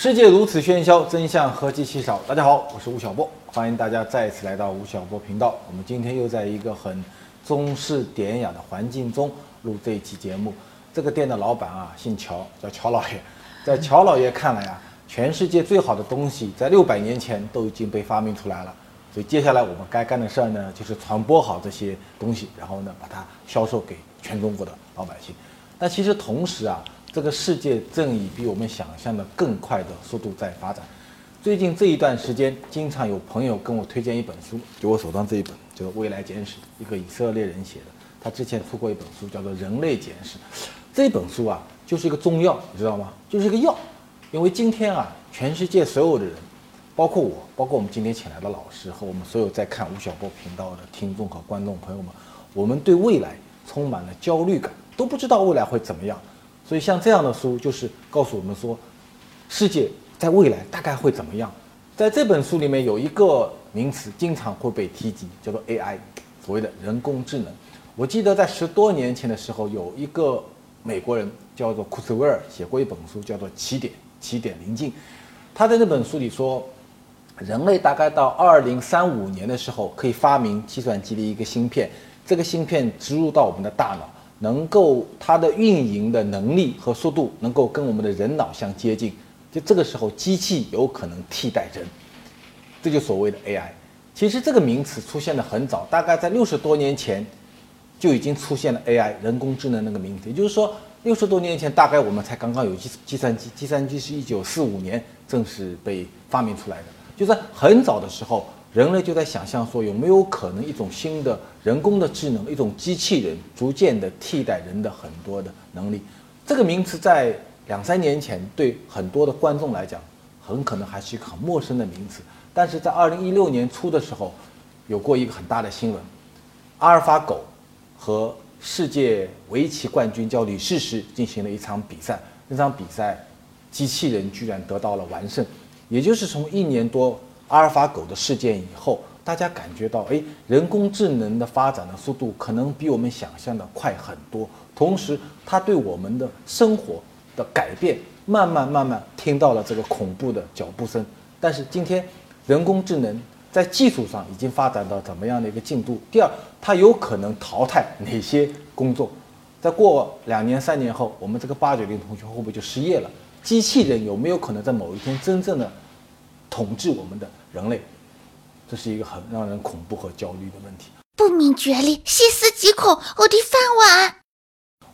世界如此喧嚣，真相何其稀少。大家好，我是吴晓波，欢迎大家再次来到吴晓波频道。我们今天又在一个很中式典雅的环境中录这一期节目。这个店的老板啊，姓乔，叫乔老爷。在乔老爷看来啊，全世界最好的东西在六百年前都已经被发明出来了。所以接下来我们该干的事儿呢，就是传播好这些东西，然后呢，把它销售给全中国的老百姓。但其实同时啊，这个世界正以比我们想象的更快的速度在发展。最近这一段时间，经常有朋友跟我推荐一本书，就我手上这一本，叫《未来简史》，一个以色列人写的。他之前出过一本书，叫做《人类简史》。这本书啊，就是一个中药，你知道吗？就是一个药。因为今天啊，全世界所有的人，包括我，包括我们今天请来的老师和我们所有在看吴晓波频道的听众和观众朋友们，我们对未来充满了焦虑感，都不知道未来会怎么样。所以像这样的书，就是告诉我们说，世界在未来大概会怎么样。在这本书里面有一个名词经常会被提及，叫做 AI，所谓的人工智能。我记得在十多年前的时候，有一个美国人叫做库斯威尔写过一本书，叫做《起点》。起点临近，他在那本书里说，人类大概到二零三五年的时候，可以发明计算机的一个芯片，这个芯片植入到我们的大脑，能够它的运营的能力和速度能够跟我们的人脑相接近，就这个时候机器有可能替代人，这就所谓的 AI。其实这个名词出现的很早，大概在六十多年前就已经出现了 AI 人工智能那个名词，也就是说。六十多年前，大概我们才刚刚有计计算机，计算机是一九四五年正式被发明出来的。就在很早的时候，人类就在想象说，有没有可能一种新的人工的智能，一种机器人，逐渐的替代人的很多的能力。这个名词在两三年前对很多的观众来讲，很可能还是一个很陌生的名词。但是在二零一六年初的时候，有过一个很大的新闻，阿尔法狗和世界围棋冠军叫李世石进行了一场比赛，那场比赛，机器人居然得到了完胜，也就是从一年多阿尔法狗的事件以后，大家感觉到，哎，人工智能的发展的速度可能比我们想象的快很多，同时它对我们的生活的改变，慢慢慢慢听到了这个恐怖的脚步声。但是今天，人工智能。在技术上已经发展到怎么样的一个进度？第二，它有可能淘汰哪些工作？在过两年、三年后，我们这个八九零同学会不会就失业了？机器人有没有可能在某一天真正的统治我们的人类？这是一个很让人恐怖和焦虑的问题。不明觉厉，细思极恐，我的饭碗。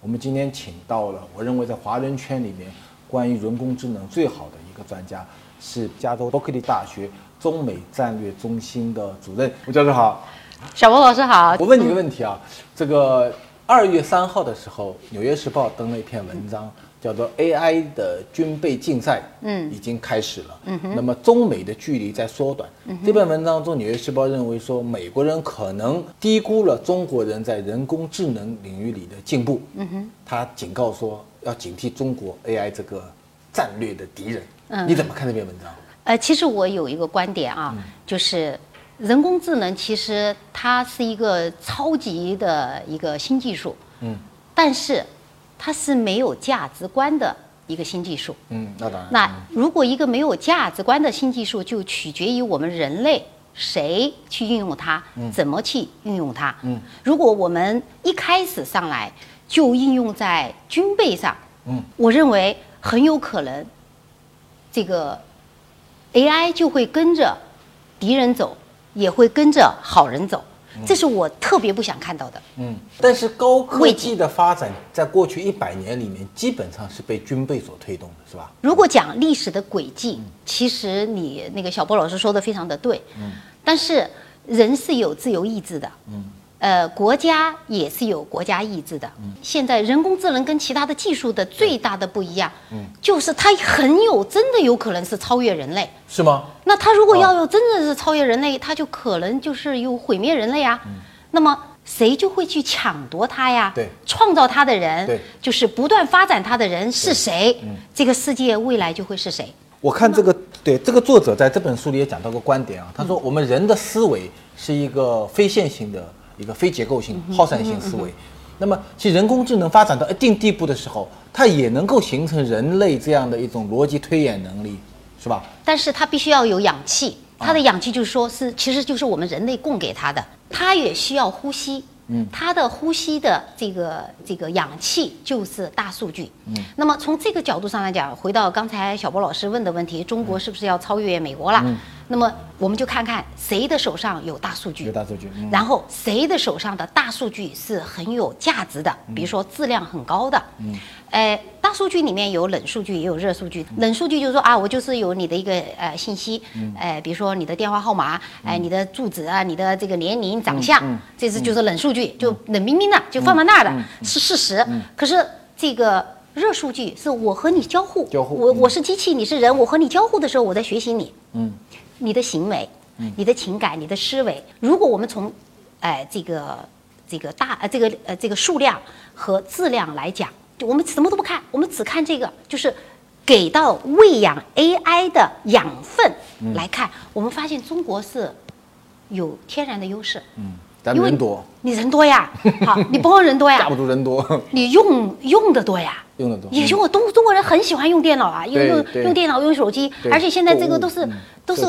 我们今天请到了，我认为在华人圈里面关于人工智能最好的一个专家，是加州伯克利大学。中美战略中心的主任吴教授好，小波老师好。我问你个问题啊，这个二月三号的时候，《纽约时报》登了一篇文章，叫做 “AI 的军备竞赛”，嗯，已经开始了。嗯哼。那么中美的距离在缩短。嗯这篇文章中，《纽约时报》认为说，美国人可能低估了中国人在人工智能领域里的进步。嗯哼。他警告说，要警惕中国 AI 这个战略的敌人。嗯。你怎么看这篇文章？呃，其实我有一个观点啊，就是人工智能其实它是一个超级的一个新技术，嗯，但是它是没有价值观的一个新技术，嗯，那当然。那如果一个没有价值观的新技术，就取决于我们人类谁去运用它，怎么去运用它。嗯，如果我们一开始上来就应用在军备上，嗯，我认为很有可能这个。AI 就会跟着敌人走，也会跟着好人走，这是我特别不想看到的。嗯，但是高科技的发展在过去一百年里面，基本上是被军备所推动的，是吧？如果讲历史的轨迹，其实你那个小波老师说的非常的对。嗯，但是人是有自由意志的。嗯。呃，国家也是有国家意志的。嗯，现在人工智能跟其他的技术的最大的不一样，嗯，就是它很有真的有可能是超越人类，是吗？那它如果要有真的是超越人类，它就可能就是有毁灭人类啊。嗯，那么谁就会去抢夺它呀？对，创造它的人，对，就是不断发展它的人是谁？嗯，这个世界未来就会是谁？我看这个，对这个作者在这本书里也讲到个观点啊，他说我们人的思维是一个非线性的。一个非结构性、耗散性思维，那么其实人工智能发展到一定地步的时候，它也能够形成人类这样的一种逻辑推演能力，是吧？但是它必须要有氧气，它的氧气就是说是，其实就是我们人类供给它的，它也需要呼吸。嗯，它的呼吸的这个这个氧气就是大数据。嗯，那么从这个角度上来讲，回到刚才小波老师问的问题，中国是不是要超越美国了？嗯，那么我们就看看谁的手上有大数据，有大数据，嗯。然后谁的手上的大数据是很有价值的，比如说质量很高的。嗯，呃，大数据里面有冷数据，也有热数据。冷数据就是说啊，我就是有你的一个呃信息，呃，比如说你的电话号码，哎、你的住址啊，你的这个年龄、长相，这是就是冷数据，就冷冰冰的，就放在那儿的，是事实。可是这个。热数据是我和你交互，交互嗯我我是机器，你是人，我和你交互的时候，我在学习你，嗯，你的行为，你的情感，你的思维。如果我们从，哎、这个这个大呃这个呃这个数量和质量来讲，就我们什么都不看，我们只看这个，就是给到喂养 AI 的养分嗯来看，我们发现中国是有天然的优势，咱因为们人多，你人多呀，好，你不光人多呀架不，住人多，你用用的多呀。用的多。也就我中中国人很喜欢用电脑啊，用用用电脑用手机，而且现在这个都是嗯都是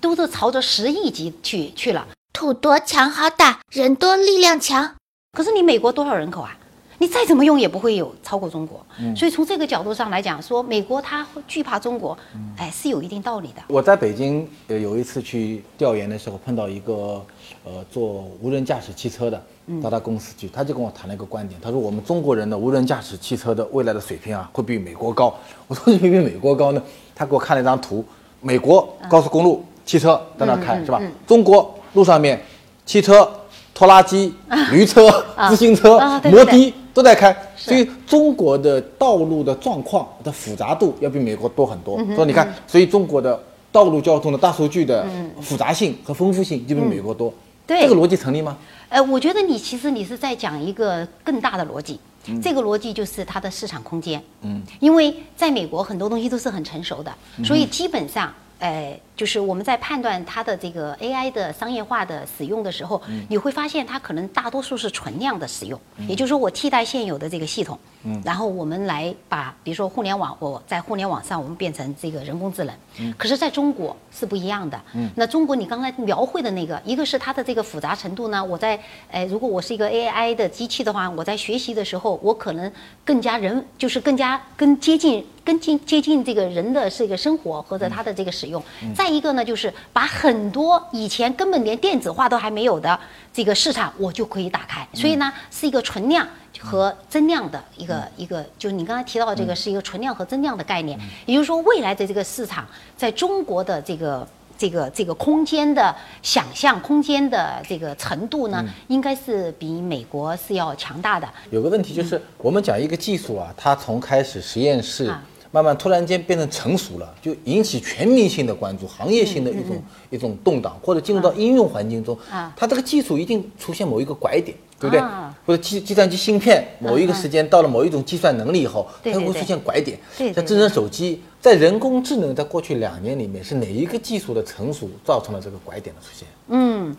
都是朝着十亿级去去了。土多强好打，人多力量强。可是你美国多少人口啊？你再怎么用也不会有超过中国。嗯所以从这个角度上来讲，说美国它惧怕中国，嗯哎，是有一定道理的。我在北京呃有一次去调研的时候，碰到一个呃做无人驾驶汽车的，到他公司去，他就跟我谈了一个观点，他说我们中国人的无人驾驶汽车的未来的水平啊，会比美国高。我说为什么比美国高呢？他给我看了一张图，美国高速公路汽车在那开、是吧？中国路上面汽车、拖拉机、驴车、自行车、摩的都在开，所以中国的道路的状况的复杂度要比美国多很多。嗯所以你看，所以中国的道路交通的大数据的复杂性和丰富性就比美国多。嗯对这个逻辑成立吗？呃，我觉得你其实你是在讲一个更大的逻辑，嗯这个逻辑就是它的市场空间。嗯，因为在美国很多东西都是很成熟的，嗯所以基本上。呃，就是我们在判断它的这个 AI 的商业化的使用的时候，嗯你会发现它可能大多数是存量的使用，也就是说我替代现有的这个系统，嗯然后我们来把比如说互联网，我在互联网上我们变成这个人工智能，嗯可是在中国是不一样的。那中国你刚才描绘的那个，一个是它的这个复杂程度呢，我在呃，如果我是一个 AI 的机器的话，我在学习的时候，我可能更加人，就是更加更接近。更近接近这个人的这个生活或者他的这个使用，再一个呢，就是把很多以前根本连电子化都还没有的这个市场，我就可以打开。所以呢，是一个存量和增量的一个一个，就是你刚才提到的这个是一个存量和增量的概念。也就是说，未来的这个市场在中国的这个。这个这个空间的想象空间的这个程度呢，应该是比美国是要强大的。有个问题就是，我们讲一个技术啊，它从开始实验室啊，慢慢突然间变成成熟了，就引起全民性的关注，行业性的一种一种动荡，或者进入到应用环境中啊，它这个技术一定出现某一个拐点，对不对啊？或者计计算机芯片某一个时间到了某一种计算能力以后，它会出现拐点。对对像智能手机，在人工智能在过去两年里面，是哪一个技术的成熟造成了这个拐点的出现？嗯，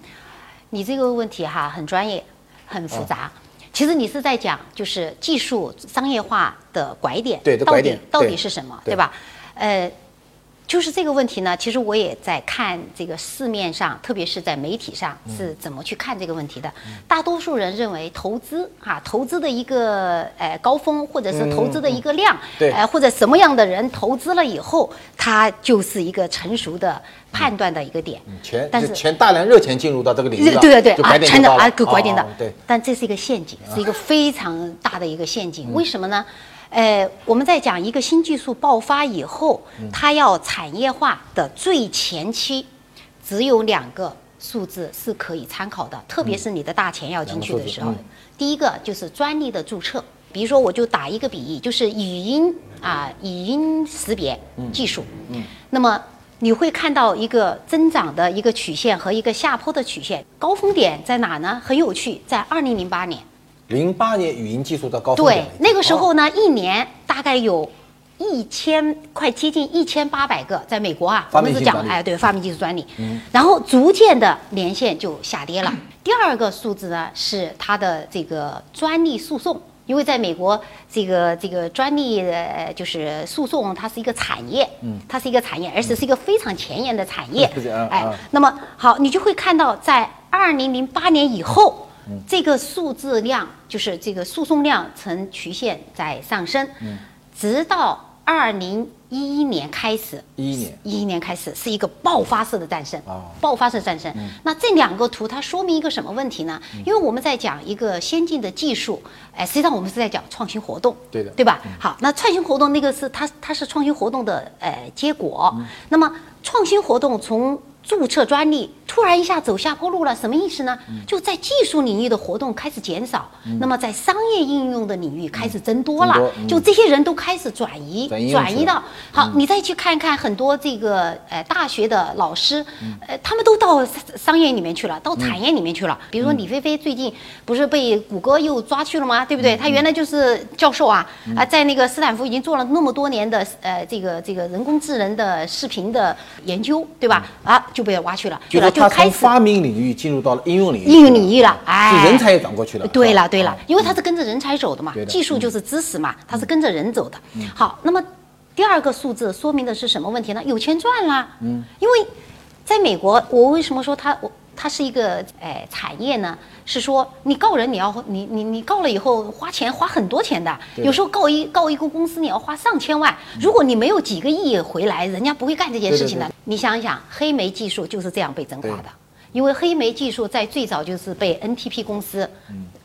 你这个问题哈很专业，很复杂。其实你是在讲就是技术商业化的拐点，到底对的拐点到对底是什么，对对吧？呃，就是这个问题呢，其实我也在看这个市面上，特别是在媒体上嗯是怎么去看这个问题的。大多数人认为投资哈、投资的一个呃高峰，或者是投资的一个量，嗯对呃或者什么样的人投资了以后，它就是一个成熟的判断的一个点。钱但是钱大量热钱进入到这个领域了，对对对啊，就拐点就到了真的啊，个拐点的但这是一个陷阱，是一个非常大的一个陷嗯阱。为什么呢？呃，我们在讲一个新技术爆发以后，嗯它要产业化的最前期，只有两个数字是可以参考的，特别是你的大钱要进去的时候。第一个就是专利的注册，比如说我就打一个比喻，就是语音啊、语音识别技术。嗯，那么。你会看到一个增长的一个曲线和一个下坡的曲线，高峰点在哪呢？很有趣，在二零零八年。零八年语音技术的高峰对，那个时哦候呢，一年大概有一千，快接近一千八百个，在美国啊，发我们是讲哎，对，发明技术专利。然后逐渐的年限就下跌了。第二个数字呢，是它的这个专利诉讼。因为在美国，这个这个专利呃就是诉讼，它是一个产业，嗯，它是一个产业，而且是一个非常前沿的产业。哎啊，那么好，你就会看到在二零零八年以后，这个数字量就是这个诉讼量呈曲线在上升，直到二零一一年开始，11年。一一年开始是一个爆发式的战胜，哦。爆发式战胜。那这两个图它说明一个什么问题呢？嗯。因为我们在讲一个先进的技术，哎，实际上我们是在讲创新活动，对的。对吧？好，那创新活动那个是它它是创新活动的呃结果。嗯。那么创新活动从注册专利突然一下走下坡路了，什么意思呢？嗯。就在技术领域的活动开始减少，那么在商业应用的领域开始增多了，就这些人都开始转移转移到好，你再去看一看很多这个呃大学的老师，呃，他们都到商商业里面去了，到产业里面去了。比如说李飞飞最近不是被谷歌又抓去了吗？对不对？他原来就是教授啊，啊，在那个斯坦福已经做了那么多年的呃这个这个人工智能的视频的研究，对吧？啊，就被挖去了，去了就从发明领域进入到了应用领域，应用领域了，哎，是人才也转过去了。对了，对了啊，因为他是跟着人才走的嘛技术就是知识嘛，他是跟着人走的。好，那么第二个数字说明的是什么问题呢？有钱赚啦。嗯，因为在美国，我为什么说他我它是一个哎产业呢？是说你告人你要你你你告了以后花钱花很多钱的，有时候告一告一个公司你要花上千万，如果你没有几个亿回来，人家不会干这件事情的。对对。你想一想，黑莓技术就是这样被蒸垮的。因为黑莓技术在最早就是被 NTP 公司，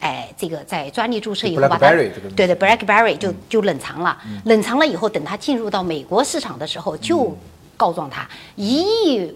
哎，这个在专利注册以后把它，对对，BlackBerry 就就冷藏了，冷藏了以后，等它进入到美国市场的时候，嗯。就告状它。一亿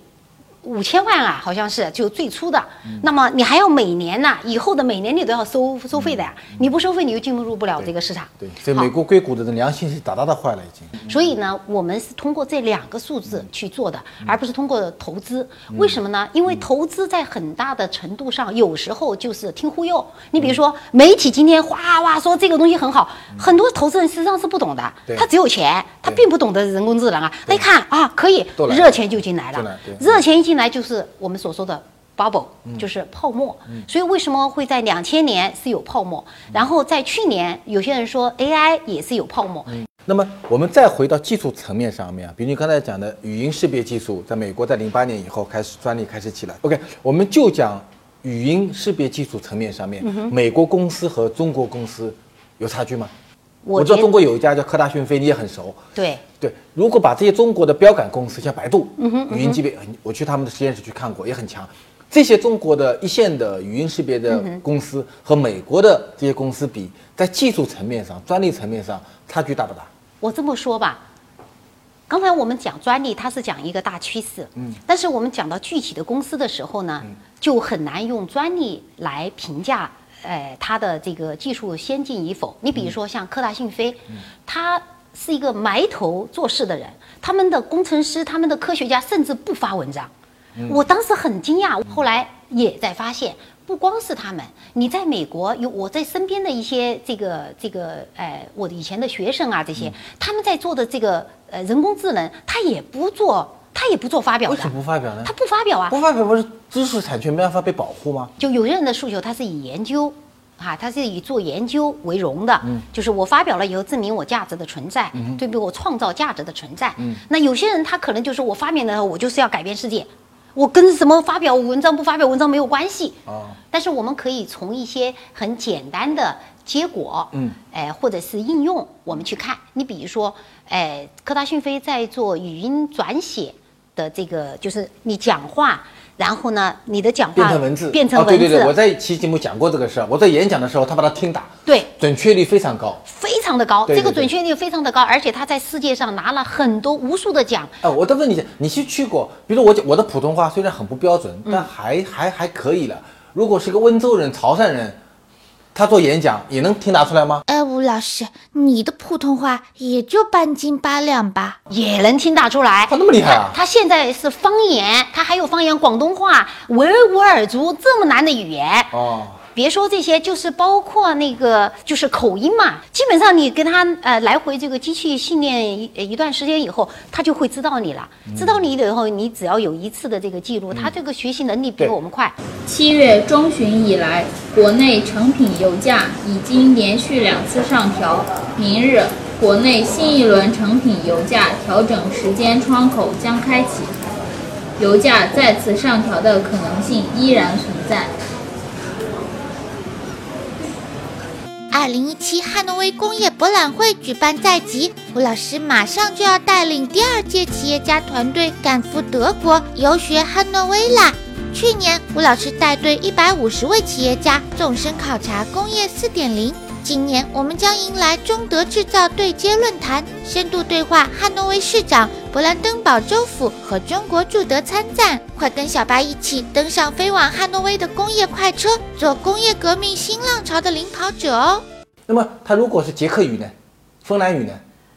五千万啊，好像是就最初的。嗯那么你还要每年呢，以后的每年你都要收收费的呀，你不收费你就进入不了这个市场。嗯对，所以美国硅谷的良心是大大的坏了，已经。所以呢，我们是通过这两个数字去做的，而不是通过投资。为什么呢？因为投资在很大的程度上，有时候就是听忽悠。你比如说，媒体今天哗哗说这个东西很好，很多投资人实际上是不懂的，他只有钱，他并不懂得人工智能啊。他一看啊，可以热钱就进来了来。热钱一进来就是我们所说的 bubble，就是嗯泡沫。所以为什么会在两千年是有泡沫？然后在去年，有些人说 AI 也是有泡沫。那么我们再回到技术层面上面啊，比如你刚才讲的语音识别技术，在美国在零八年以后开始专利开始起来。OK，我们就讲语音识别技术层面上面，嗯美国公司和中国公司有差距吗？我知道中国有一家叫科大讯飞，你也很熟。对。对，如果把这些中国的标杆公司，像百度，嗯语音级别，我去他们的实验室去看过，也很强。这些中国的一线的语音识别的嗯公司和美国的这些公司比，在技术层面上、专利层面上差距大不大？我这么说吧，刚才我们讲专利，它是讲一个大趋势，嗯，但是我们讲到具体的公司的时候呢，就很难用专利来评价，呃，它的这个技术先进与否。你比如说像科大讯飞，它是一个埋头做事的人，他们的工程师、他们的科学家甚至不发文章。我当时很惊讶，后来也在发现，不光是他们，你在美国有我在身边的一些这个这个呃我以前的学生啊，这些、他们在做的这个呃人工智能，他也不做，他也不做发表的为什，么不发表呢他？不发表啊，不发表不是知识产权没办法被保护吗？就有些人的诉求，他是以研究，啊，他是以做研究为荣的，就是我发表了以后证明我价值的存在，对比我创造价值的存在。那有些人他可能就是我发明了，我就是要改变世界，我跟什么发表文章不发表文章没有关系。哦但是我们可以从一些很简单的结果，嗯，哎，或者是应用，我们去看。你比如说，哎，科大讯飞在做语音转写的这个，就是你讲话，然后呢，你的讲话变成文字，变成文字，哦、对对对，我在一期节目讲过这个事儿。我在演讲的时候，他把它听打，对准确率非常高。非常的高，对对对这个准确率非常的高，而且他在世界上拿了很多无数的奖。呃，我再问你一下，你去去过？比如我讲我的普通话虽然很不标准，嗯但还还还可以了。如果是个温州人、潮汕人，他做演讲也能听打出来吗？老师，你的普通话也就半斤八两吧？也能听打出来，他那么厉害啊。他他现在是方言，他还有方言广东话、维吾尔族这么难的语言，哦，别说这些，就是包括那个就是口音嘛，基本上你跟他呃来回这个机器训练一一段时间以后，他就会知道你了。知道你了以后，你只要有一次的这个记录，他这个学习能力比我们快。七月中旬以来，国内成品油价已经连续两次上调。明日，国内新一轮成品油价调整时间窗口将开启，油价再次上调的可能性依然存在。二零一七汉诺威工业博览会举办在即，吴老师马上就要带领第二届企业家团队赶赴德国游学汉诺威啦。去年，吴老师带队一百五十位企业家纵深考察工业四点零。今年我们将迎来中德制造对接论坛，深度对话汉诺威市长、勃兰登堡州府和中国驻德参赞。快跟小白一起登上飞往汉诺威的工业快车，做工业革命新浪潮的领跑者哦！那么它如果是捷克语呢？芬兰语呢？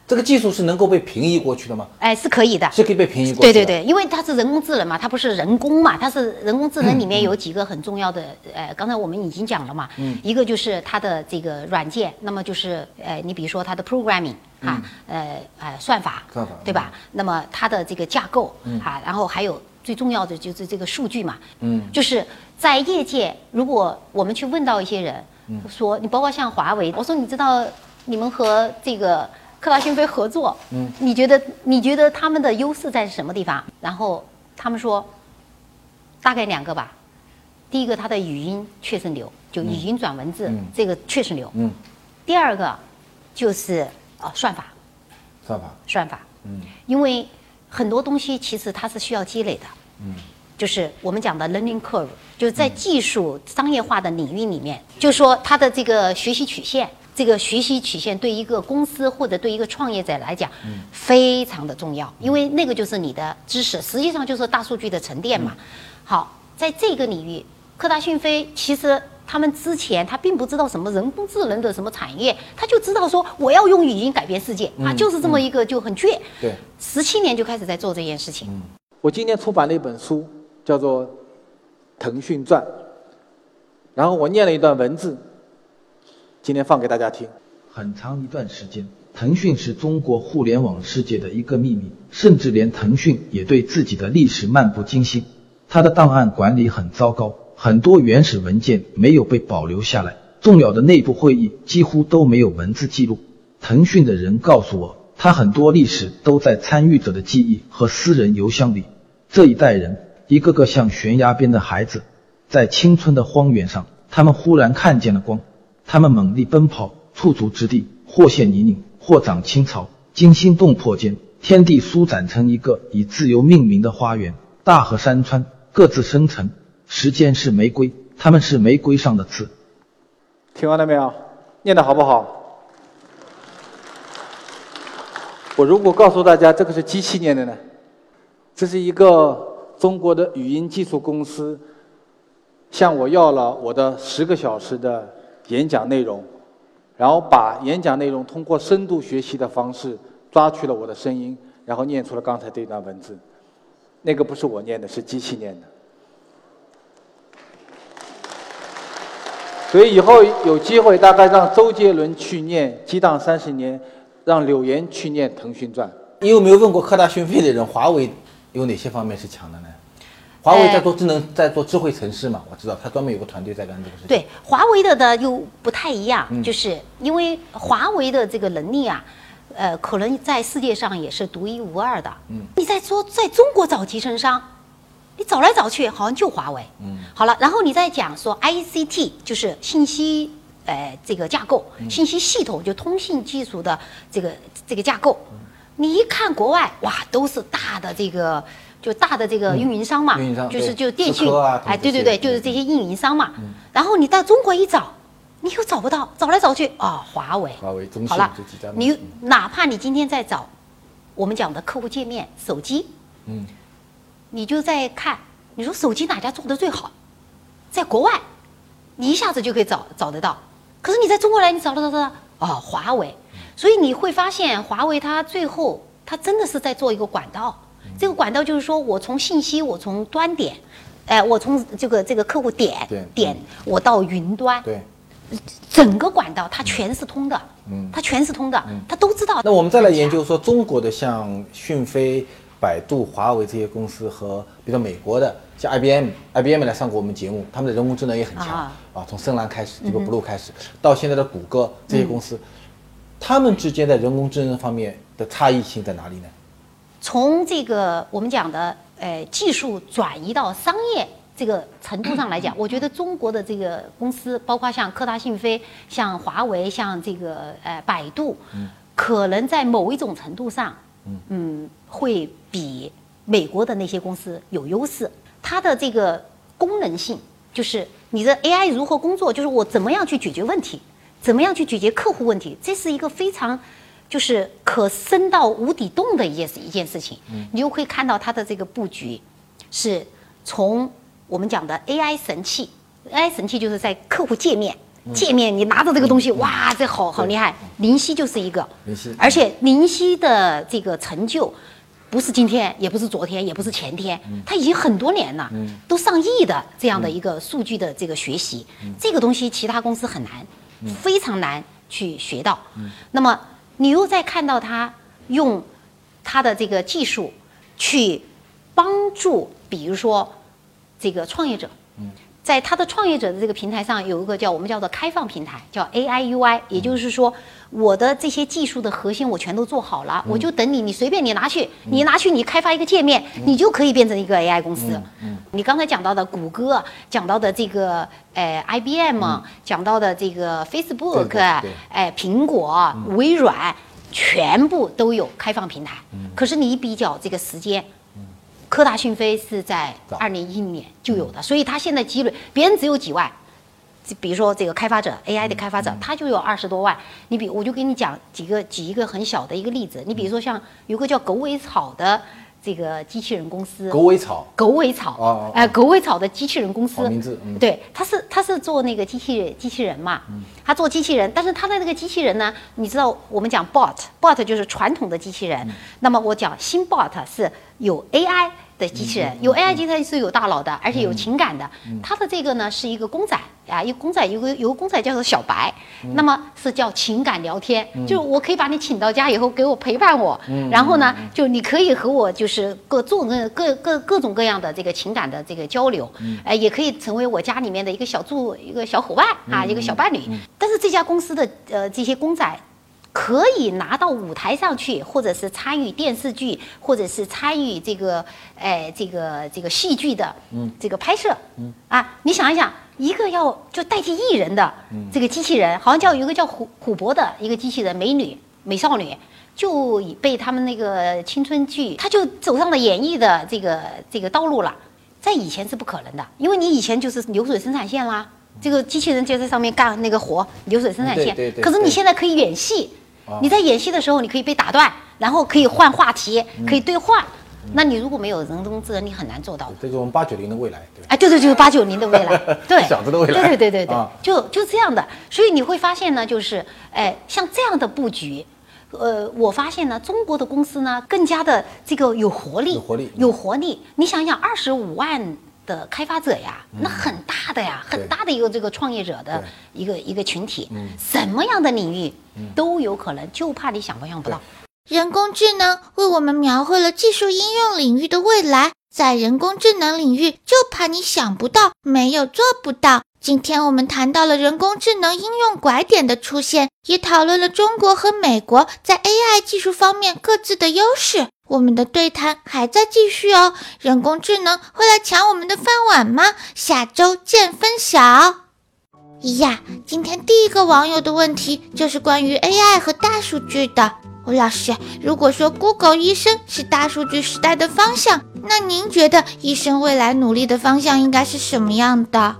这个技术是能够被平移过去的吗？哎，是可以的。是可以被平移过去的。对对对，因为它是人工智能嘛，它不是人工嘛，它是人工智能里面有几个很重要的，呃，刚才我们已经讲了嘛，一个就是它的这个软件，那么就是呃，你比如说它的 programming 啊，呃呃算法，算法对吧？那么它的这个架构啊，然后还有最重要的就是这个数据嘛，嗯，就是在业界，如果我们去问到一些人，说你包括像华为，我说你知道你们和这个科大讯飞合作，嗯，你觉得你觉得他们的优势在什么地方？然后他们说，大概两个吧。第一个，它的语音确实牛，就语音转文字，这个确实牛。嗯，第二个就是呃算法，算法。算法，嗯，因为很多东西其实它是需要积累的，嗯，就是我们讲的 learning curve，就是在技术商业化的领域里面，就是说它的这个学习曲线，这个学习曲线对一个公司或者对一个创业者来讲，非常的重要，因为那个就是你的知识，实际上就是大数据的沉淀嘛。好，在这个领域，科大讯飞其实。他们之前他并不知道什么人工智能的什么产业，他就知道说我要用语音改变世界啊，就是这么一个就很倔。对，十七年就开始在做这件事情。我今年出版了一本书，叫做《腾讯传》，然后我念了一段文字，今天放给大家听。很长一段时间，腾讯是中国互联网世界的一个秘密，甚至连腾讯也对自己的历史漫不经心。它的档案管理很糟糕，很多原始文件没有被保留下来，重要的内部会议几乎都没有文字记录。腾讯的人告诉我，他很多历史都在参与者的记忆和私人邮箱里。这一代人，一个个像悬崖边的孩子，在青春的荒原上，他们忽然看见了光，他们猛力奔跑，触足之地或陷泥泞，或长青草。惊心动魄间，天地舒展成一个以自由命名的花园，大河山川各自生成。时间是玫瑰，他们是玫瑰上的刺。听完了没有？念的好不好？我如果告诉大家这个是机器念的呢？这是一个中国的语音技术公司向我要了我的十个小时的演讲内容，然后把演讲内容通过深度学习的方式抓取了我的声音，然后念出了刚才这段文字。那个不是我念的，是机器念的。所以以后有机会，大概让周杰伦去念《激荡三十年》，让柳岩去念《腾讯传》。你有没有问过科大讯飞的人，华为有哪些方面是强的呢？华为在做智能，在做智慧城市嘛？我知道，他专门有个团队在干这个事情。对，华为的呢又不太一样，就是因为华为的这个能力啊，呃，可能在世界上也是独一无二的。嗯，你在说在中国找集成商，你找来找去好像就华为。嗯，好了，然后你再讲说 ICT，就是信息呃这个架构、信息系统，就通信技术的这个这个架构，你一看国外哇，都是大的这个。就大的这个运营商嘛，运营商就是就电信啊，哎，对对对，就是这些运营商嘛。然后你到中国一找，你又找不到，找来找去啊，华为。华为、中好了你哪怕你今天在找我们讲的客户界面，手机，嗯，你就在看，你说手机哪家做的最好，在国外，你一下子就可以找找得到。可是你在中国来，你找得到的哦，华为。所以你会发现，华为它最后它真的是在做一个管道。这个管道就是说我从信息，我从端点，哎，我从这个这个客户点点点，我到云端，对。整个管道它全是通的，嗯，它全是通的，它都知道。那我们再来研究说，中国的像讯飞、百度、华为这些公司和，比如说美国的像 IBM，IBM 来上过我们节目，他们的人工智能也很强啊。啊，从深蓝开始，这个 Blue 开始，到现在的谷歌这些公司，他们之间在人工智能方面的差异性在哪里呢？从这个我们讲的呃技术转移到商业这个程度上来讲，我觉得中国的这个公司，包括像科大讯飞、像华为、像这个呃百度，可能在某一种程度上，嗯，会比美国的那些公司有优势。它的这个功能性，就是你的 AI 如何工作，就是我怎么样去解决问题，怎么样去解决客户问题，这是一个非常。就是可深到无底洞的一件事一件事情，你就会看到它的这个布局，是从我们讲的 AI 神器，AI 神器就是在客户界面界面，你拿着这个东西，哇，这好好厉害。灵犀就是一个，而且灵犀的这个成就，不是今天，也不是昨天，也不是前天，它已经很多年了，都上亿的这样的一个数据的这个学习，这个东西其他公司很难，非常难去学到。那么你又在看到他用他的这个技术去帮助，比如说这个创业者，在他的创业者的这个平台上有一个叫我们叫做开放平台，叫 AI UI，也就是说我的这些技术的核心我全都做好了，我就等你，你随便你拿去，你拿去你开发一个界面，你就可以变成一个 AI 公司。你刚才讲到的谷歌，讲到的这个呃 IBM，、讲到的这个 Facebook，哎苹果、微软，全部都有开放平台。可是你一比较这个时间。科大讯飞是在早二零一零年就有的，所以它现在积累，别人只有几万，这比如说这个开发者 AI 的开发者，他就有二十多万。你比我就给你讲几个举一个很小的一个例子，你比如说像有个叫狗尾草的这个机器人公司，狗尾草。狗尾草，哦哦哦。哎、狗尾草的机器人公司，名字嗯。对，他是他是做那个机器机器人嘛，他做机器人，但是他的那个机器人呢，你知道我们讲 bot，bot 就是传统的机器人，那么我讲新 bot 是有 AI 的机器人，有 AI 机器人是有大脑的，而且有情感的，它的这个呢是一个公仔啊，一个公仔有个有个公仔叫做小白，那么是叫情感聊天，就是我可以把你请到家以后给我陪伴我，然后呢，就你可以和我就是各种各各各各种各样的这个情感的这个交流，哎，也可以成为我家里面的一个小助一个小伙伴啊，一个小伴侣。但是这家公司的呃这些公仔。可以拿到舞台上去，或者是参与电视剧，或者是参与这个，哎，这个这个戏剧的，嗯，这个拍摄，嗯，啊，你想一想，一个要就代替艺人的这个机器人，好像叫有一个叫虎虎博的一个机器人美女美少女，就已被他们那个青春剧，她就走上了演艺的这个这个道路了。在以前是不可能的，因为你以前就是流水生产线啦，这个机器人就在上面干那个活，流水生产线。对对对可是你现在可以演戏，啊你在演戏的时候，你可以被打断，然后可以换话题，可以对话。那你如果没有人工智能，你很难做到的。这是我们八九零的未来，对？哎，对对，就是八九零的未来，对，小子的未来对对对对对，啊就就这样的。所以你会发现呢，就是哎，像这样的布局，呃，我发现呢，中国的公司呢更加的这个有活力，有活力有活力。你想想，二十五万。的开发者呀，那很大的呀，对很大的一个这个创业者的一个一个群体，什么样的领域都有可能，就怕你想象不到。人工智能为我们描绘了技术应用领域的未来，在人工智能领域，就怕你想不到，没有做不到。今天我们谈到了人工智能应用拐点的出现，也讨论了中国和美国在 AI 技术方面各自的优势。我们的对谈还在继续哦，人工智能会来抢我们的饭碗吗？下周见分晓。呀，今天第一个网友的问题就是关于 AI 和大数据的。吴老师，如果说 Google 医生是大数据时代的方向，那您觉得医生未来努力的方向应该是什么样的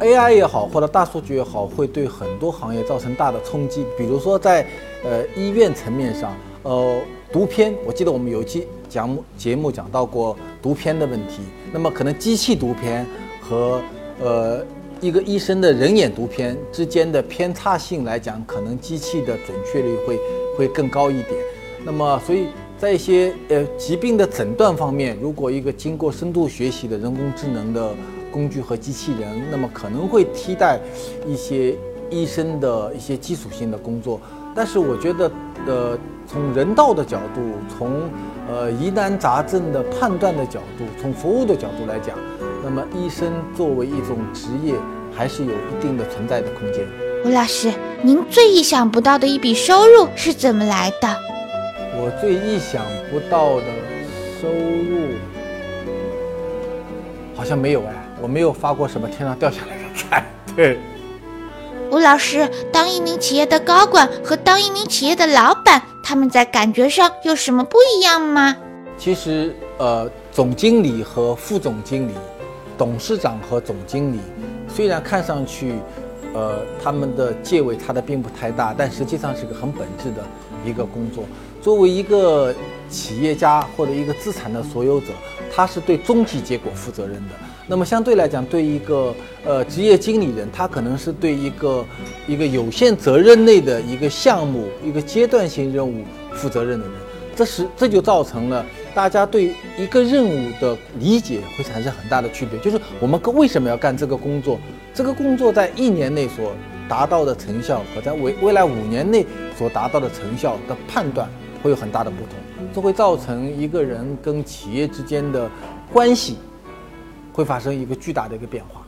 ？AI 也好，或者大数据也好，会对很多行业造成大的冲击。比如说在呃医院层面上，呃读片，我记得我们有一期讲目节目讲到过读片的问题。那么可能机器读片和呃一个医生的人眼读片之间的偏差性来讲，可能机器的准确率会会更高一点。那么所以在一些呃疾病的诊断方面，如果一个经过深度学习的人工智能的工具和机器人，那么可能会替代一些医生的一些基础性的工作。但是我觉得，呃，从人道的角度，从呃疑难杂症的判断的角度，从服务的角度来讲，那么医生作为一种职业，还是有一定的存在的空间。吴老师，您最意想不到的一笔收入是怎么来的？我最意想不到的收入，好像没有哎，我没有发过什么天上掉下来的财。对，吴老师，当一名企业的高管和当一名企业的老板，他们在感觉上有什么不一样吗？其实，呃，总经理和副总经理，董事长和总经理，虽然看上去，呃，他们的界位差的并不太大，但实际上是个很本质的一个工作。作为一个企业家或者一个资产的所有者，他是对终极结果负责任的。那么相对来讲，对一个呃职业经理人，他可能是对一个一个有限责任内的一个项目、一个阶段性任务负责任的人。这是这就造成了大家对一个任务的理解会产生很大的区别。就是我们为什么要干这个工作？这个工作在一年内所达到的成效和在未未来五年内所达到的成效的判断。会有很大的不同，这会造成一个人跟企业之间的关系会发生一个巨大的一个变化。